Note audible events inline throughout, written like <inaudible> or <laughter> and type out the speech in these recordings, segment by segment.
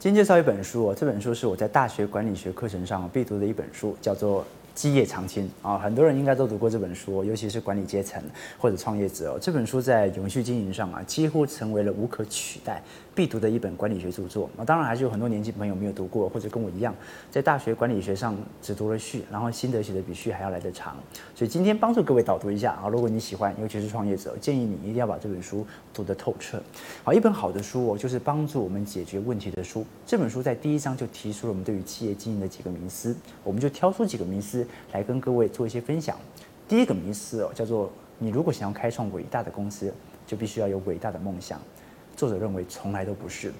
今天介绍一本书哦，这本书是我在大学管理学课程上必读的一本书，叫做。基业长青啊，很多人应该都读过这本书，尤其是管理阶层或者创业者哦。这本书在永续经营上啊，几乎成为了无可取代、必读的一本管理学著作啊。当然，还是有很多年轻朋友没有读过，或者跟我一样，在大学管理学上只读了序，然后心得写的比序还要来得长。所以今天帮助各位导读一下啊，如果你喜欢，尤其是创业者，建议你一定要把这本书读得透彻。好，一本好的书哦，就是帮助我们解决问题的书。这本书在第一章就提出了我们对于企业经营的几个迷思，我们就挑出几个迷思。来跟各位做一些分享。第一个迷思哦，叫做你如果想要开创伟大的公司，就必须要有伟大的梦想。作者认为从来都不是，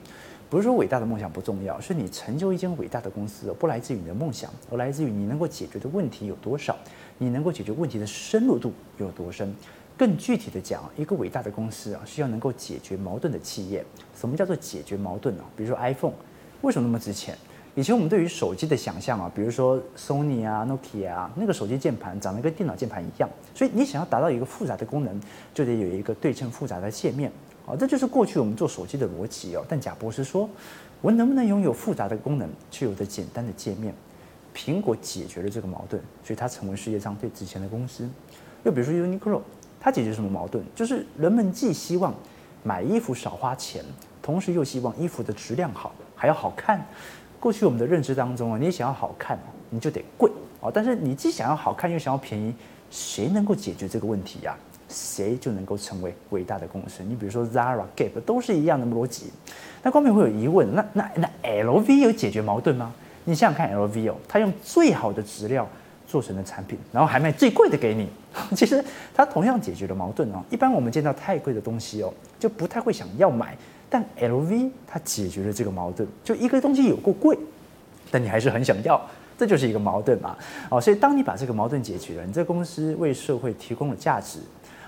不是说伟大的梦想不重要，是你成就一间伟大的公司，不来自于你的梦想，而来自于你能够解决的问题有多少，你能够解决问题的深入度有多深。更具体的讲，一个伟大的公司啊，需要能够解决矛盾的企业。什么叫做解决矛盾呢？比如说 iPhone，为什么那么值钱？以前我们对于手机的想象啊，比如说 Sony 啊、Nokia 啊，那个手机键盘长得跟电脑键盘一样，所以你想要达到一个复杂的功能，就得有一个对称复杂的界面。啊，这就是过去我们做手机的逻辑哦。但贾博士说，我能不能拥有复杂的功能，却有着简单的界面？苹果解决了这个矛盾，所以它成为世界上最值钱的公司。又比如说 Uniqlo，它解决什么矛盾？就是人们既希望买衣服少花钱，同时又希望衣服的质量好，还要好看。过去我们的认知当中啊，你想要好看，你就得贵啊。但是你既想要好看又想要便宜，谁能够解决这个问题呀？谁就能够成为伟大的公司。你比如说 Zara、Gap 都是一样的逻辑。那光明会有疑问，那那那 LV 有解决矛盾吗？你想想看，LV 哦，它用最好的质料做成的产品，然后还卖最贵的给你。<laughs> 其实它同样解决了矛盾哦。一般我们见到太贵的东西哦，就不太会想要买。但 LV 它解决了这个矛盾，就一个东西有够贵，但你还是很想要，这就是一个矛盾嘛。哦，所以当你把这个矛盾解决了，你这个公司为社会提供了价值，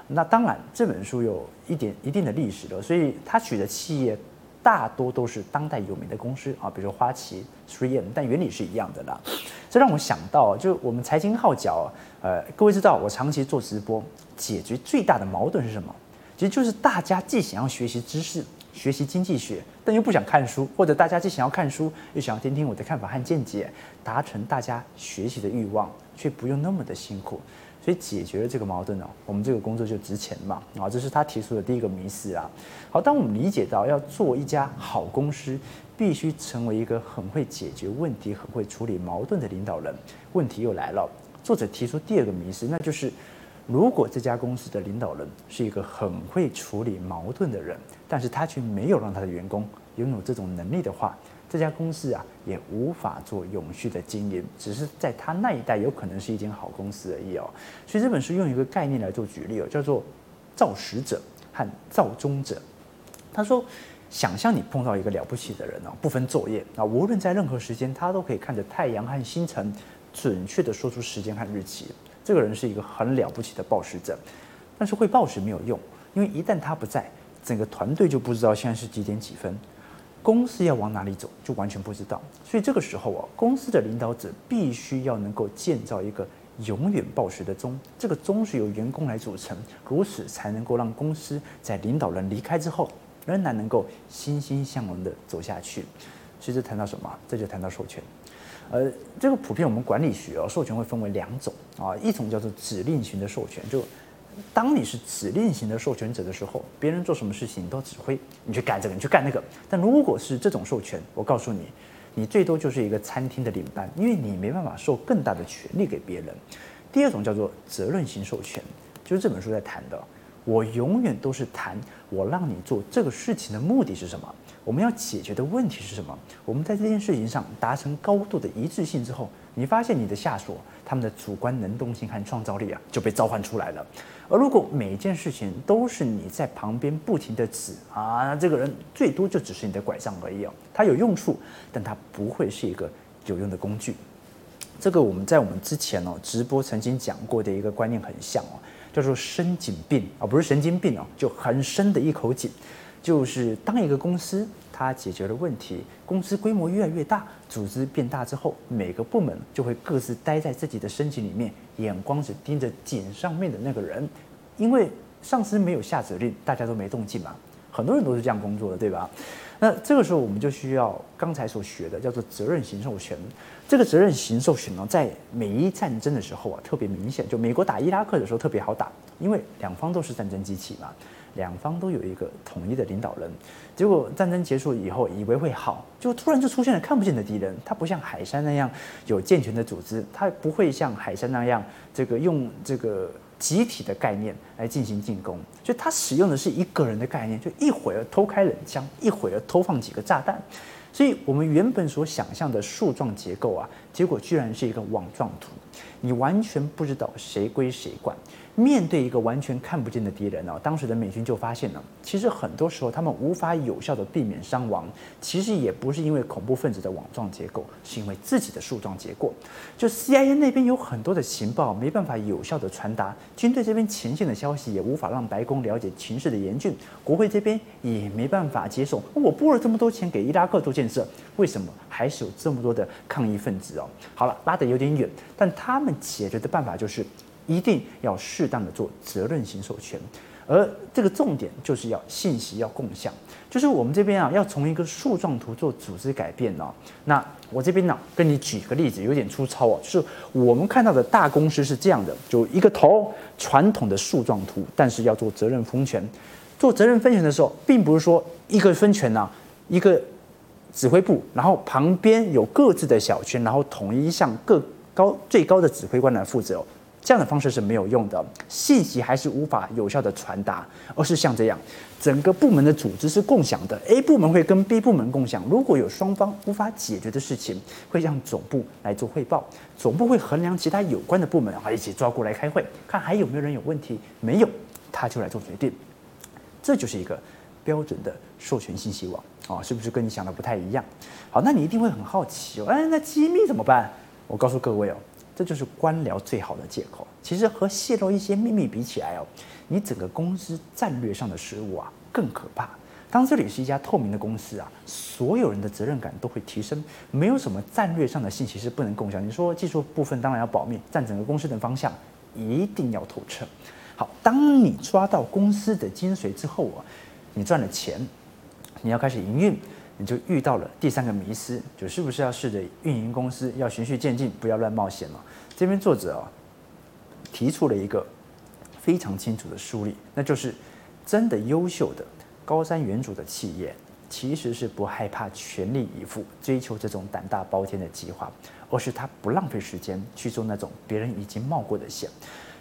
那当然这本书有一点一定的历史了，所以他取的企业大多都是当代有名的公司啊，比如说花旗、3M，但原理是一样的啦。这让我想到，就我们财经号角，呃，各位知道我长期做直播，解决最大的矛盾是什么？其实就是大家既想要学习知识。学习经济学，但又不想看书，或者大家既想要看书，又想要听听我的看法和见解，达成大家学习的欲望，却不用那么的辛苦，所以解决了这个矛盾呢，我们这个工作就值钱嘛啊，这是他提出的第一个迷思啊。好，当我们理解到要做一家好公司，必须成为一个很会解决问题、很会处理矛盾的领导人，问题又来了。作者提出第二个迷思，那就是。如果这家公司的领导人是一个很会处理矛盾的人，但是他却没有让他的员工拥有这种能力的话，这家公司啊也无法做永续的经营，只是在他那一代有可能是一间好公司而已哦。所以这本书用一个概念来做举例哦，叫做造时者和造终者。他说，想象你碰到一个了不起的人哦，不分昼夜啊，无论在任何时间，他都可以看着太阳和星辰，准确地说出时间和日期。这个人是一个很了不起的报时者，但是会报时没有用，因为一旦他不在，整个团队就不知道现在是几点几分，公司要往哪里走就完全不知道。所以这个时候啊，公司的领导者必须要能够建造一个永远报时的钟，这个钟是由员工来组成，如此才能够让公司在领导人离开之后，仍然能够欣欣向荣地走下去。所以这谈到什么？这就谈到授权。呃，这个普遍我们管理学啊，授权会分为两种啊，一种叫做指令型的授权，就当你是指令型的授权者的时候，别人做什么事情你都指挥，你去干这个，你去干那个。但如果是这种授权，我告诉你，你最多就是一个餐厅的领班，因为你没办法授更大的权利给别人。第二种叫做责任型授权，就是这本书在谈的，我永远都是谈我让你做这个事情的目的是什么。我们要解决的问题是什么？我们在这件事情上达成高度的一致性之后，你发现你的下属他们的主观能动性和创造力啊就被召唤出来了。而如果每一件事情都是你在旁边不停地指啊，这个人最多就只是你的拐杖而已哦。他有用处，但他不会是一个有用的工具。这个我们在我们之前哦直播曾经讲过的一个观念很像哦，叫做深井病啊，不是神经病哦，就很深的一口井。就是当一个公司它解决了问题，公司规模越来越大，组织变大之后，每个部门就会各自待在自己的深井里面，眼光只盯着井上面的那个人，因为上司没有下指令，大家都没动静嘛。很多人都是这样工作的，对吧？那这个时候我们就需要刚才所学的叫做责任型授权。这个责任型授权呢，在美伊战争的时候啊，特别明显。就美国打伊拉克的时候特别好打，因为两方都是战争机器嘛，两方都有一个统一的领导人。结果战争结束以后，以为会好，就突然就出现了看不见的敌人。他不像海山那样有健全的组织，他不会像海山那样这个用这个集体的概念来进行进攻。所以他使用的是一个人的概念，就一会儿偷开冷枪，一会儿偷放几个炸弹。所以我们原本所想象的树状结构啊，结果居然是一个网状图，你完全不知道谁归谁管。面对一个完全看不见的敌人呢，当时的美军就发现了，其实很多时候他们无法有效地避免伤亡，其实也不是因为恐怖分子的网状结构，是因为自己的树状结构。就 CIA 那边有很多的情报没办法有效地传达，军队这边前线的消息也无法让白宫了解情势的严峻，国会这边也没办法接受。我拨了这么多钱给伊拉克做建设，为什么还是有这么多的抗议分子哦？好了，拉得有点远，但他们解决的办法就是。一定要适当的做责任型授权，而这个重点就是要信息要共享，就是我们这边啊要从一个树状图做组织改变哦。那我这边呢跟你举个例子，有点粗糙哦，就是我们看到的大公司是这样的，就一个头传统的树状图，但是要做责任分权。做责任分权的时候，并不是说一个分权呢，一个指挥部，然后旁边有各自的小圈，然后统一向各高最高的指挥官来负责。这样的方式是没有用的，信息还是无法有效的传达，而是像这样，整个部门的组织是共享的，A 部门会跟 B 部门共享，如果有双方无法解决的事情，会向总部来做汇报，总部会衡量其他有关的部门啊，一起抓过来开会，看还有没有人有问题，没有，他就来做决定，这就是一个标准的授权信息网啊，是不是跟你想的不太一样？好，那你一定会很好奇哦，哎，那机密怎么办？我告诉各位哦。这就是官僚最好的借口。其实和泄露一些秘密比起来哦，你整个公司战略上的失误啊更可怕。当这里是一家透明的公司啊，所有人的责任感都会提升，没有什么战略上的信息是不能共享。你说技术部分当然要保密，但整个公司的方向一定要透彻。好，当你抓到公司的精髓之后啊，你赚了钱，你要开始营运。你就遇到了第三个迷思，就是不是要试着运营公司，要循序渐进，不要乱冒险了。这边作者啊提出了一个非常清楚的梳理，那就是真的优秀的高瞻远瞩的企业，其实是不害怕全力以赴追求这种胆大包天的计划，而是他不浪费时间去做那种别人已经冒过的险。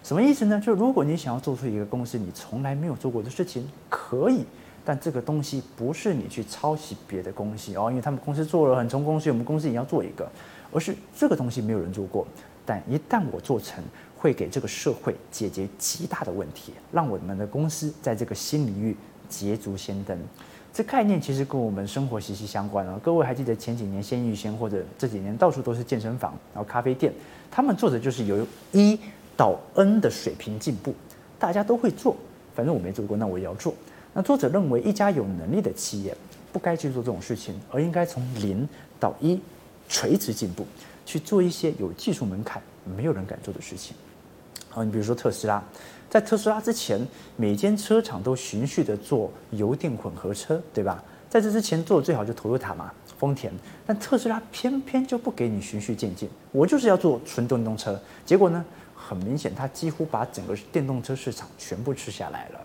什么意思呢？就如果你想要做出一个公司你从来没有做过的事情，可以。但这个东西不是你去抄袭别的公司哦，因为他们公司做了很成功，所以我们公司也要做一个。而是这个东西没有人做过，但一旦我做成，会给这个社会解决极大的问题，让我们的公司在这个新领域捷足先登。这概念其实跟我们生活息息相关啊。各位还记得前几年鲜芋仙或者这几年到处都是健身房，然后咖啡店，他们做的就是由一到 N 的水平进步，大家都会做，反正我没做过，那我也要做。那作者认为，一家有能力的企业不该去做这种事情，而应该从零到一垂直进步，去做一些有技术门槛、没有人敢做的事情。好，你比如说特斯拉，在特斯拉之前，每间车厂都循序的做油电混合车，对吧？在这之前做的最好就 Toyota 嘛，丰田。但特斯拉偏偏就不给你循序渐进，我就是要做纯电动车。结果呢，很明显，它几乎把整个电动车市场全部吃下来了。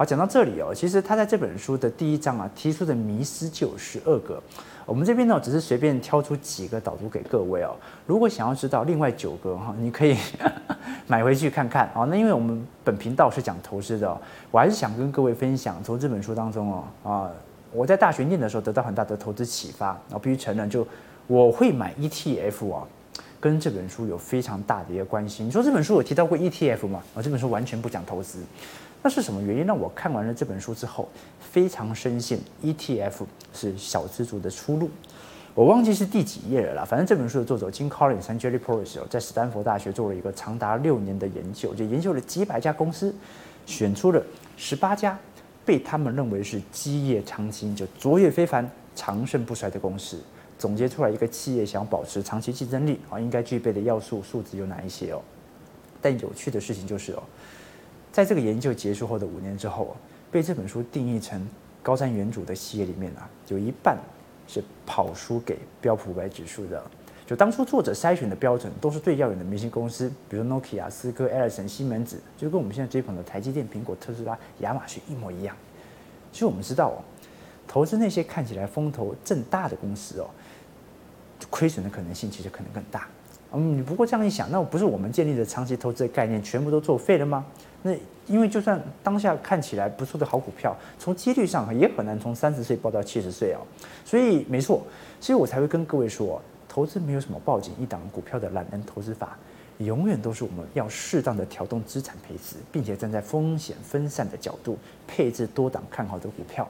好，讲到这里哦，其实他在这本书的第一章啊提出的迷思就有十二个，我们这边呢只是随便挑出几个导读给各位哦。如果想要知道另外九个哈，你可以 <laughs> 买回去看看啊。那因为我们本频道是讲投资的，我还是想跟各位分享从这本书当中哦啊，我在大学念的时候得到很大的投资启发，我必须承认，就我会买 ETF 啊，跟这本书有非常大的一个关系。你说这本书有提到过 ETF 吗？啊，这本书完全不讲投资。那是什么原因让我看完了这本书之后，非常深信 ETF 是小资族的出路？我忘记是第几页了啦。反正这本书的作者 Jim Collins 和 Jerry Porges 在斯丹佛大学做了一个长达六年的研究，就研究了几百家公司，选出了十八家被他们认为是基业长青、就卓越非凡、长盛不衰的公司，总结出来一个企业想保持长期竞争力啊，应该具备的要素素质有哪一些哦？但有趣的事情就是哦。在这个研究结束后的五年之后，被这本书定义成高瞻远瞩的系列里面啊，有一半是跑输给标普五百指数的。就当初作者筛选的标准都是最耀眼的明星公司，比如 Nokia、思科、艾尔森、西门子，就跟我们现在追捧的台积电、苹果、特斯拉、亚马逊一模一样。其实我们知道哦，投资那些看起来风头正大的公司哦，亏损的可能性其实可能更大。嗯，你不过这样一想，那不是我们建立的长期投资的概念全部都作废了吗？那因为就算当下看起来不错的好股票，从几率上也很难从三十岁抱到七十岁哦。所以没错，所以我才会跟各位说。投资没有什么抱紧一档股票的懒人投资法，永远都是我们要适当的调动资产配置，并且站在风险分散的角度配置多档看好的股票。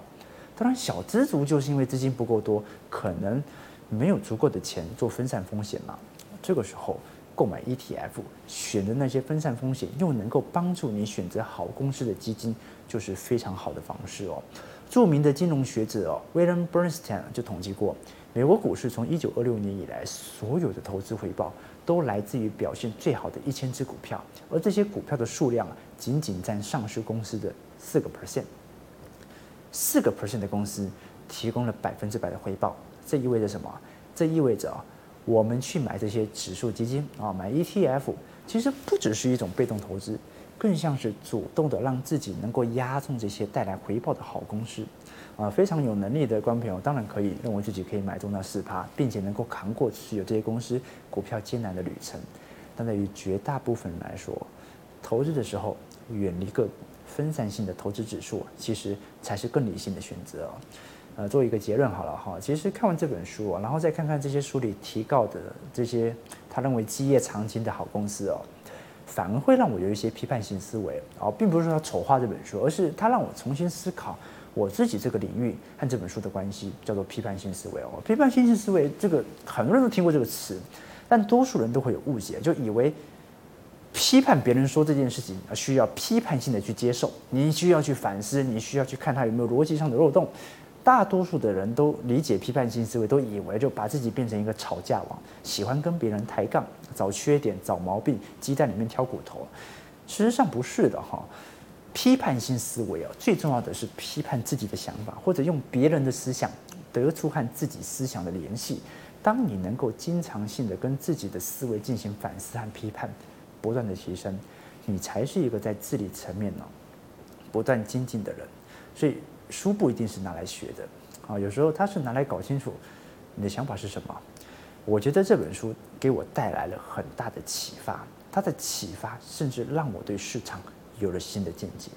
当然，小资族就是因为资金不够多，可能没有足够的钱做分散风险嘛。这个时候购买 ETF，选择那些分散风险又能够帮助你选择好公司的基金，就是非常好的方式哦。著名的金融学者哦，William Bernstein 就统计过。美国股市从一九二六年以来，所有的投资回报都来自于表现最好的一千只股票，而这些股票的数量，仅仅占上市公司的四个 percent。四个 percent 的公司提供了百分之百的回报，这意味着什么？这意味着啊，我们去买这些指数基金啊，买 ETF，其实不只是一种被动投资，更像是主动的让自己能够押中这些带来回报的好公司。啊，非常有能力的观众朋友当然可以认为自己可以买中那四趴，并且能够扛过持有这些公司股票艰难的旅程。但对于绝大部分人来说，投资的时候远离个，分散性的投资指数，其实才是更理性的选择。呃，做一个结论好了哈，其实看完这本书，然后再看看这些书里提到的这些他认为基业长青的好公司哦，反而会让我有一些批判性思维哦，并不是说他丑化这本书，而是他让我重新思考。我自己这个领域和这本书的关系叫做批判性思维哦，批判性思维这个很多人都听过这个词，但多数人都会有误解，就以为批判别人说这件事情需要批判性的去接受，你需要去反思，你需要去看它有没有逻辑上的漏洞。大多数的人都理解批判性思维，都以为就把自己变成一个吵架王，喜欢跟别人抬杠，找缺点、找毛病，鸡蛋里面挑骨头。事实上不是的哈。批判性思维啊，最重要的是批判自己的想法，或者用别人的思想得出和自己思想的联系。当你能够经常性的跟自己的思维进行反思和批判，不断的提升，你才是一个在智力层面呢不断精进的人。所以书不一定是拿来学的啊，有时候它是拿来搞清楚你的想法是什么。我觉得这本书给我带来了很大的启发，它的启发甚至让我对市场。有了新的见解。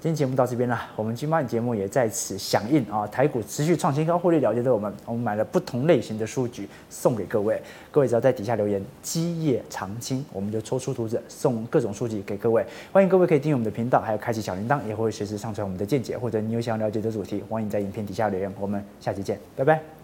今天节目到这边了，我们金马节目也在此响应啊，台股持续创新高，获利了结的我们，我们买了不同类型的书籍送给各位。各位只要在底下留言“基业长青”，我们就抽出图纸送各种书籍给各位。欢迎各位可以订阅我们的频道，还有开启小铃铛，也会随时上传我们的见解，或者你有想要了解的主题，欢迎在影片底下留言。我们下期见，拜拜。